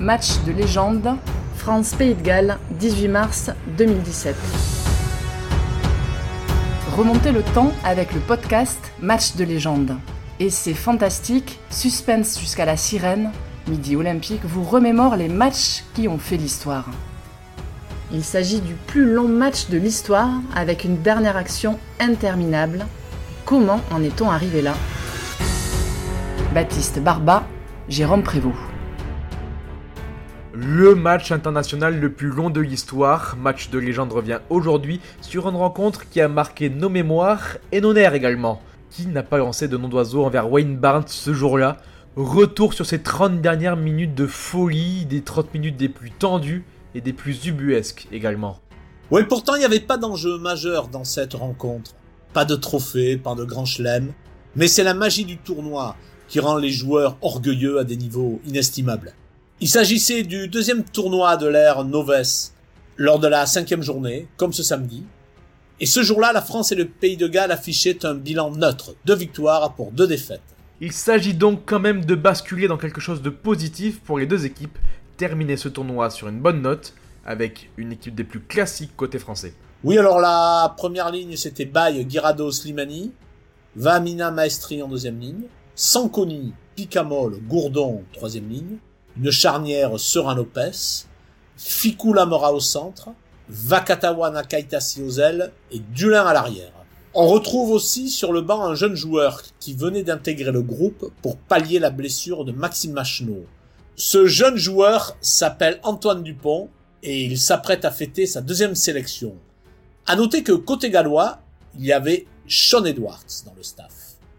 Match de légende, France-Pays de Galles, 18 mars 2017. Remontez le temps avec le podcast Match de légende. Et c'est fantastique, suspense jusqu'à la sirène, Midi Olympique vous remémore les matchs qui ont fait l'histoire. Il s'agit du plus long match de l'histoire avec une dernière action interminable. Comment en est-on arrivé là? Baptiste Barba, Jérôme Prévost. Le match international le plus long de l'histoire, match de légende revient aujourd'hui sur une rencontre qui a marqué nos mémoires et nos nerfs également. Qui n'a pas lancé de nom d'oiseau envers Wayne Barnes ce jour-là? Retour sur ces 30 dernières minutes de folie, des 30 minutes des plus tendues et des plus ubuesques également. Oui, pourtant il n'y avait pas d'enjeu majeur dans cette rencontre. Pas de trophée, pas de grand chelem. Mais c'est la magie du tournoi qui rend les joueurs orgueilleux à des niveaux inestimables. Il s'agissait du deuxième tournoi de l'ère Noves, lors de la cinquième journée, comme ce samedi. Et ce jour-là, la France et le Pays de Galles affichaient un bilan neutre, deux victoires pour deux défaites. Il s'agit donc quand même de basculer dans quelque chose de positif pour les deux équipes, terminer ce tournoi sur une bonne note, avec une équipe des plus classiques côté français. Oui, alors la première ligne, c'était Baye, Guirado, Slimani, Vamina, Maestri en deuxième ligne, Sanconi, Picamol, Gourdon, troisième ligne, une charnière Serin Lopez, Fikou Lamora au centre, Vakatawa Nakaitasi aux et Dulin à l'arrière. On retrouve aussi sur le banc un jeune joueur qui venait d'intégrer le groupe pour pallier la blessure de Maxime Macheneau. Ce jeune joueur s'appelle Antoine Dupont et il s'apprête à fêter sa deuxième sélection. À noter que côté gallois, il y avait Sean Edwards dans le staff.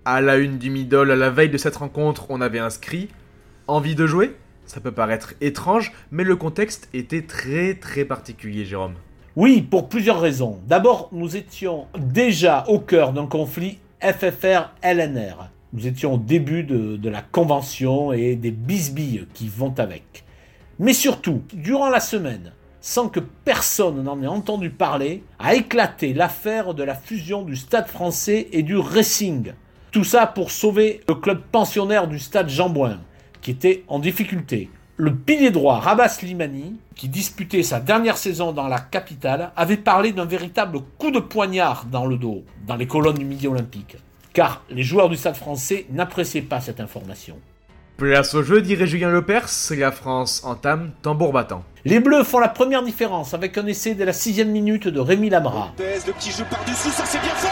À la une du middle, à la veille de cette rencontre, on avait inscrit Envie de jouer? Ça peut paraître étrange, mais le contexte était très très particulier, Jérôme. Oui, pour plusieurs raisons. D'abord, nous étions déjà au cœur d'un conflit FFR-LNR. Nous étions au début de, la convention et des bisbilles qui vont avec. Mais surtout, durant la semaine, sans que personne n'en ait entendu parler, a éclaté l'affaire de la fusion du Stade français et du Racing. Tout ça pour sauver le club pensionnaire du Stade Jean Bouin, qui était en difficulté. Le pilier droit Rabat Slimani, qui disputait sa dernière saison dans la capitale, avait parlé d'un véritable coup de poignard dans le dos, dans les colonnes du Midi Olympique. Car les joueurs du Stade français n'appréciaient pas cette information. Place au jeu, dirait Julien Lepers, la France entame tambour battant. Les Bleus font la première différence avec un essai dès la sixième minute de Rémi Lamra. Le petit jeu par-dessus, ça c'est bien fait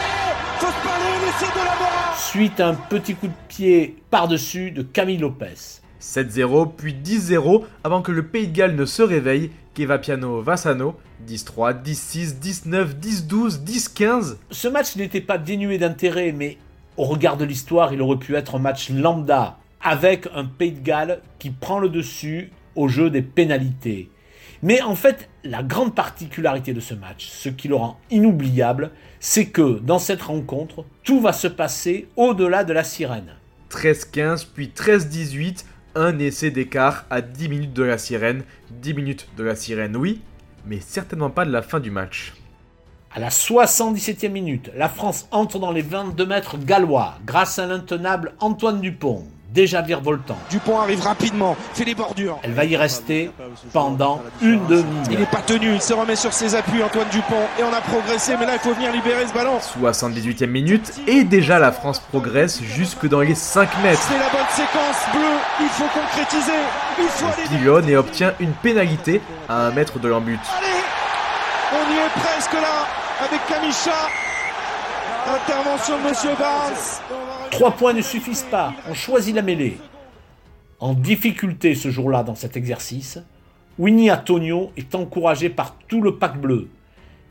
Fausse parler, l'essai de Lamra Suite à un petit coup de pied par-dessus de Camille Lopez. 7-0, puis 10-0 avant que le Pays de Galles ne se réveille, Kevapiano Vassano, 10-3, 10-6, 19, 10-12, 10-15. Ce match n'était pas dénué d'intérêt, mais au regard de l'histoire, il aurait pu être un match lambda, avec un Pays de Galles qui prend le dessus au jeu des pénalités. Mais en fait, la grande particularité de ce match, ce qui le rend inoubliable, c'est que dans cette rencontre, tout va se passer au-delà de la sirène. 13-15, puis 13-18, un essai d'écart à 10 minutes de la sirène. 10 minutes de la sirène, oui, mais certainement pas de la fin du match. À la 77e minute, la France entre dans les 22 mètres gallois grâce à l'intenable Antoine Dupont, déjà virevoltant. Dupont arrive rapidement, fait les bordures. Elle va y rester pendant une demi Il n'est pas tenu, il se remet sur ses appuis, Antoine Dupont, et on a progressé, mais là il faut venir libérer ce ballon. 78e minute, et déjà la France progresse jusque dans les 5 mètres. C'est la bonne séquence bleue, il faut concrétiser, il faut aller... Et obtient une pénalité à un mètre de l'embut. Allez On y est presque là, avec Kamisha. Intervention de Monsieur Barnes. Trois points ne suffisent pas, on choisit la mêlée. En difficulté ce jour-là dans cet exercice, Winnie Antonio est encouragé par tout le pack bleu,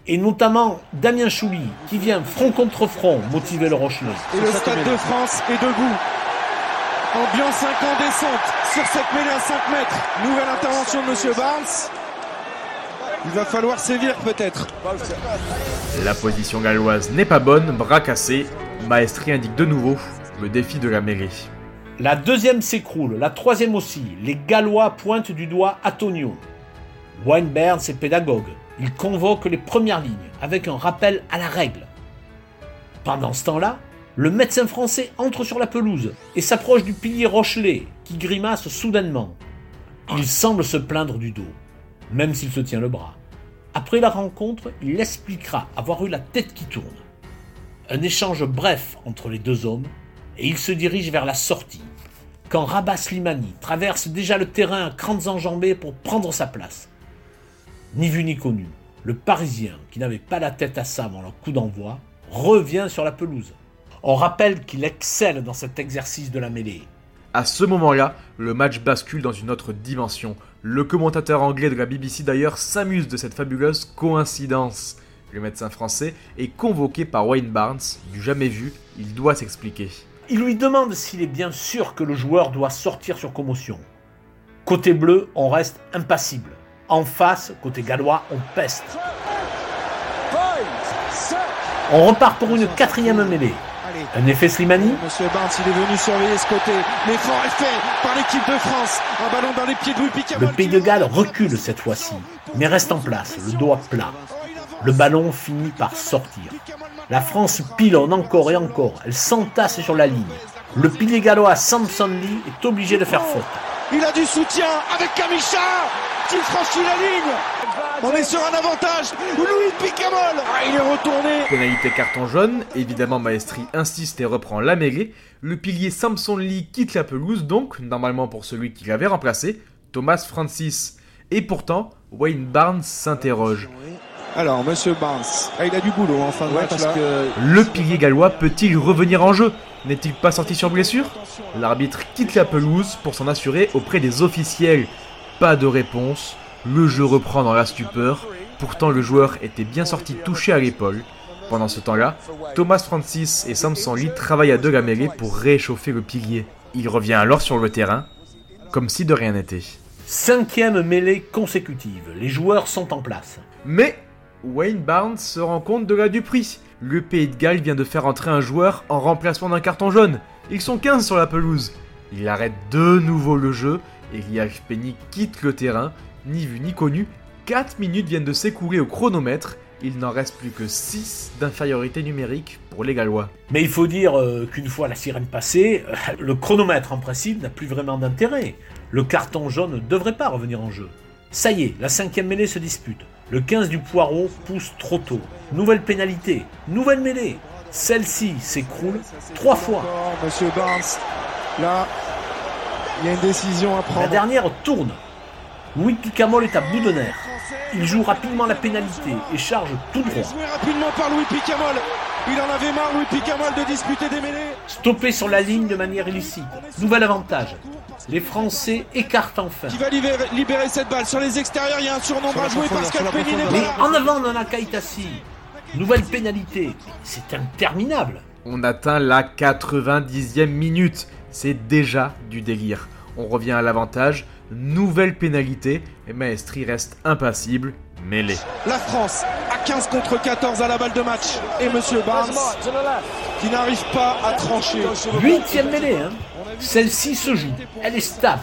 et notamment Damien Chouli, qui vient front contre front motiver le Rochelet. Et le Stade de France est debout. Ambiance incandescente sur cette mêlée à 5 mètres. Nouvelle intervention de Monsieur Barnes. Il va falloir sévir peut-être. La position galloise n'est pas bonne, bras cassé. Maestri indique de nouveau le défi de la mairie. La deuxième s'écroule, la troisième aussi. Les Gallois pointent du doigt Antonio. Weinberg est pédagogue. Il convoque les premières lignes avec un rappel à la règle. Pendant ce temps-là, le médecin français entre sur la pelouse et s'approche du pilier Rochelet qui grimace soudainement. Il semble se plaindre du dos, même s'il se tient le bras. Après la rencontre, il expliquera avoir eu la tête qui tourne. Un échange bref entre les deux hommes, et il se dirige vers la sortie, quand Rabat Slimani traverse déjà le terrain à grandes enjambées pour prendre sa place. Ni vu ni connu, le Parisien, qui n'avait pas la tête à ça avant le coup d'envoi, revient sur la pelouse. On rappelle qu'il excelle dans cet exercice de la mêlée. À ce moment-là, le match bascule dans une autre dimension. Le commentateur anglais de la BBC d'ailleurs s'amuse de cette fabuleuse coïncidence. Le médecin français est convoqué par Wayne Barnes, du jamais vu, il doit s'expliquer. Il lui demande s'il est bien sûr que le joueur doit sortir sur commotion. Côté bleu, on reste impassible. En face, côté gallois, on peste. On repart pour une quatrième mêlée. Un effet Slimani Monsieur Barnes, il est venu surveiller ce côté. L'effort est fait par l'équipe de France. Un ballon dans les pieds de Louis Le Pays de Galles recule cette fois-ci, mais reste en place, le dos à plat. Le ballon finit par sortir. La France pilonne encore et encore. Elle s'entasse sur la ligne. Le pilier gallois Samson Lee est obligé de faire faute. Il a du soutien avec Kamisha qui franchit la ligne. On est sur un avantage. Louis Picamol. Ah, il est retourné. Pénalité carton jaune. Évidemment, Maestri insiste et reprend la mêlée. Le pilier Samson Lee quitte la pelouse, donc, normalement pour celui qui l'avait remplacé, Thomas Francis. Et pourtant, Wayne Barnes s'interroge. Alors, monsieur Barnes, ah, il a du boulot en fin de match parce que le pilier gallois peut-il revenir en jeu? N'est-il pas sorti sur blessure? L'arbitre quitte la pelouse pour s'en assurer auprès des officiels. Pas de réponse. Le jeu reprend dans la stupeur. Pourtant, le joueur était bien sorti touché à l'épaule. Pendant ce temps-là, Thomas Francis et Samson Lee travaillent à deux la mêlée pour réchauffer le pilier. Il revient alors sur le terrain, comme si de rien n'était. Cinquième mêlée consécutive. Les joueurs sont en place. Mais Wayne Barnes se rend compte de la duperie. Le Pays de Galles vient de faire entrer un joueur en remplacement d'un carton jaune. Ils sont 15 sur la pelouse. Il arrête de nouveau le jeu et Liach Penny quitte le terrain, ni vu ni connu. 4 minutes viennent de s'écouler au chronomètre. Il n'en reste plus que 6 d'infériorité numérique pour les Gallois. Mais il faut dire euh, qu'une fois la sirène passée, euh, le chronomètre en principe n'a plus vraiment d'intérêt. Le carton jaune ne devrait pas revenir en jeu. Ça y est, la cinquième mêlée se dispute. Le 15 du poireau pousse trop tôt. Nouvelle pénalité, nouvelle mêlée. Celle-ci s'écroule trois fois. Monsieur Barnes, là, il y a une décision à prendre. La dernière tourne. Louis Picamol est à bout de nerfs. Il joue rapidement la pénalité et charge tout droit. Joué rapidement par Louis Picamol. Il en avait marre, Louis Picamol, de disputer des mêlées. Stoppé sur la ligne de manière illicite. Nouvel avantage. Les Français écartent enfin. Qui va libérer, cette balle Sur les extérieurs, il y a un surnombre à jouer. Pascal Mais en avant, Nana Kaitasi. Nouvelle pénalité. C'est interminable. On atteint la 90e minute. C'est déjà du délire. On revient à l'avantage. Nouvelle pénalité. Et Maestri reste impassible. Mêlé. La France à 15 contre 14 à la balle de match. Et Monsieur Barnes qui n'arrive pas à trancher. Huitième mêlée, hein. Celle-ci se joue. Elle est stable.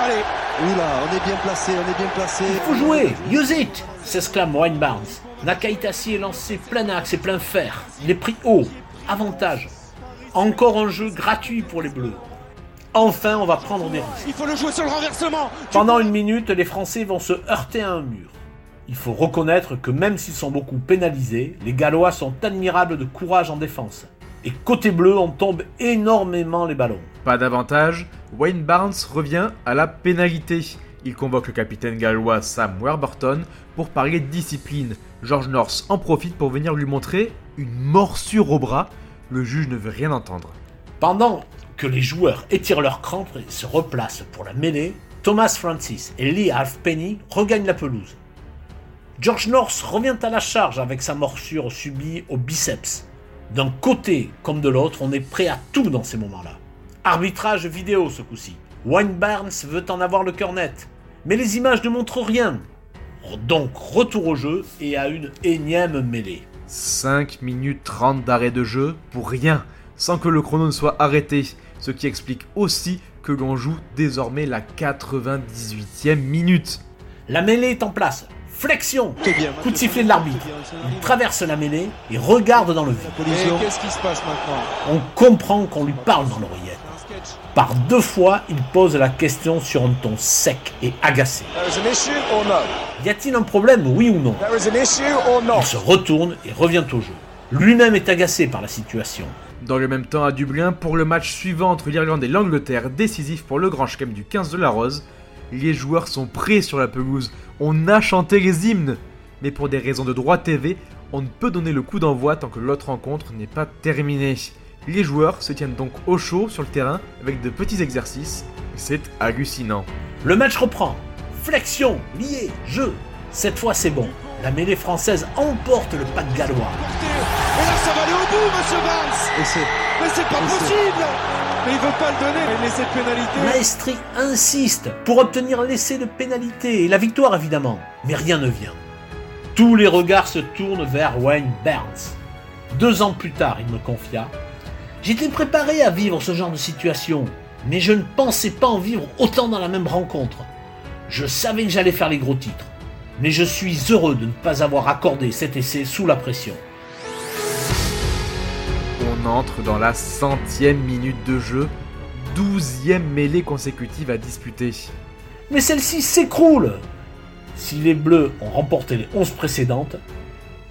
Allez. Oula, on est bien placé, on est bien placé. Il faut jouer. Use it s'exclame Wayne Barnes. Nakaitasi est lancé plein axe et plein fer. Il est pris haut. Avantage. Encore un jeu gratuit pour les Bleus. Enfin, on va prendre des risques. Il faut le jouer sur le renversement. Pendant une minute, les Français vont se heurter à un mur. Il faut reconnaître que même s'ils sont beaucoup pénalisés, les Gallois sont admirables de courage en défense. Et côté bleu, on tombe énormément les ballons. Pas d'avantage, Wayne Barnes revient à la pénalité. Il convoque le capitaine gallois Sam Warburton pour parler de discipline. George North en profite pour venir lui montrer une morsure au bras. Le juge ne veut rien entendre. Pendant que les joueurs étirent leurs crampes et se replacent pour la mêlée, Thomas Francis et Lee Halfpenny regagnent la pelouse. George North revient à la charge avec sa morsure subie au biceps. D'un côté comme de l'autre, on est prêt à tout dans ces moments-là. Arbitrage vidéo ce coup-ci. Wayne Barnes veut en avoir le cœur net. Mais les images ne montrent rien. Donc retour au jeu et à une énième mêlée. 5 minutes 30 d'arrêt de jeu pour rien, sans que le chrono ne soit arrêté. Ce qui explique aussi que l'on joue désormais la 98e minute. La mêlée est en place. Flexion Coup de sifflet de l'arbitre. Il traverse la mêlée et regarde dans le vide. Qu'est-ce qui se passe maintenant? On comprend qu'on lui parle dans l'oreillette. Par deux fois, il pose la question sur un ton sec et agacé. Y a-t-il un problème, oui ou non? Il se retourne et revient au jeu. Lui-même est agacé par la situation. Dans le même temps, à Dublin, pour le match suivant entre l'Irlande et l'Angleterre, décisif pour le Grand Chelem du 15 de la Rose, les joueurs sont prêts sur la pelouse. On a chanté les hymnes. Mais pour des raisons de droit TV, on ne peut donner le coup d'envoi tant que l'autre rencontre n'est pas terminée. Les joueurs se tiennent donc au chaud sur le terrain avec de petits exercices. C'est hallucinant. Le match reprend. Flexion, lié, jeu. Cette fois c'est bon. La mêlée française emporte le pas de gallois. Et là, ça va aller au bout, monsieur Mais c'est pas possible Mais il veut pas le donner, laisse de pénalité. Maestri insiste pour obtenir l'essai de pénalité et la victoire évidemment. Mais rien ne vient. Tous les regards se tournent vers Wayne Burns. Deux ans plus tard, il me confia J'étais préparé à vivre ce genre de situation, mais je ne pensais pas en vivre autant dans la même rencontre. Je savais que j'allais faire les gros titres, mais je suis heureux de ne pas avoir accordé cet essai sous la pression. On entre dans la centième minute de jeu, douzième mêlée consécutive à disputer. Mais celle-ci s'écroule Si les Bleus ont remporté les 11 précédentes,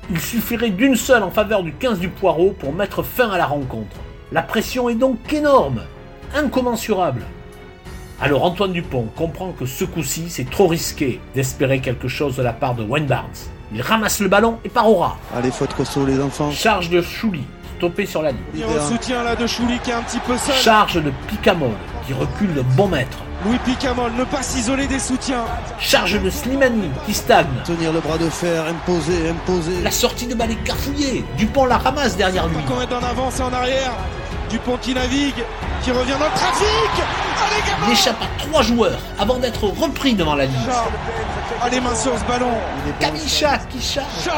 il suffirait d'une seule en faveur du 15 du Poireau pour mettre fin à la rencontre. La pression est donc énorme, incommensurable. Alors Antoine Dupont comprend que ce coup-ci, c'est trop risqué d'espérer quelque chose de la part de Wayne Barnes. Il ramasse le ballon et part au ras. Allez, faute costaud, les enfants. Charge de Chouli, stoppé sur la ligne. Il y a un soutien là de Chouli qui est un petit peu seul. Charge de Picamol, qui recule de bon mètre. Louis Picamol, ne pas s'isoler des soutiens. Charge de Slimani, qui stagne. Tenir le bras de fer, imposer, imposer. La sortie de balle est carfouillée. Dupont la ramasse derrière lui. Qu'on est en avance et en arrière. Dupont qui navigue, qui revient dans le trafic. Allez, Il échappe à trois joueurs avant d'être repris devant la ligne. Chat. Allez, main sur ce ballon. Kamicha qui charge.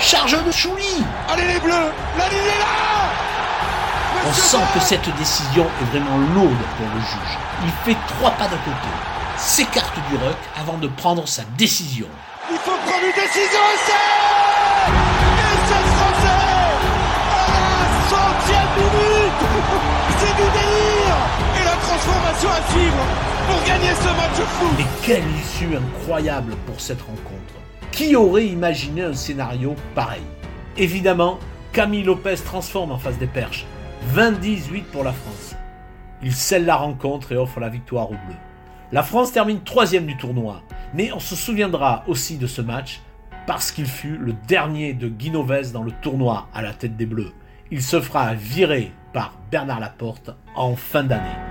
Charge de Chouli. Allez, les bleus. La ligne est là. On sent que cette décision est vraiment lourde pour le juge. Il fait trois pas de côté, s'écarte du ruck avant de prendre sa décision. Il faut prendre une décision Et c'est français À la centième minute C'est du délire Et la transformation à suivre pour gagner ce match fou Mais quelle issue incroyable pour cette rencontre. Qui aurait imaginé un scénario pareil? Évidemment, Camille Lopez transforme en face des perches. 20-18 pour la France. Il scelle la rencontre et offre la victoire aux Bleus. La France termine troisième du tournoi, mais on se souviendra aussi de ce match parce qu'il fut le dernier de Guinoves dans le tournoi à la tête des Bleus. Il se fera virer par Bernard Laporte en fin d'année.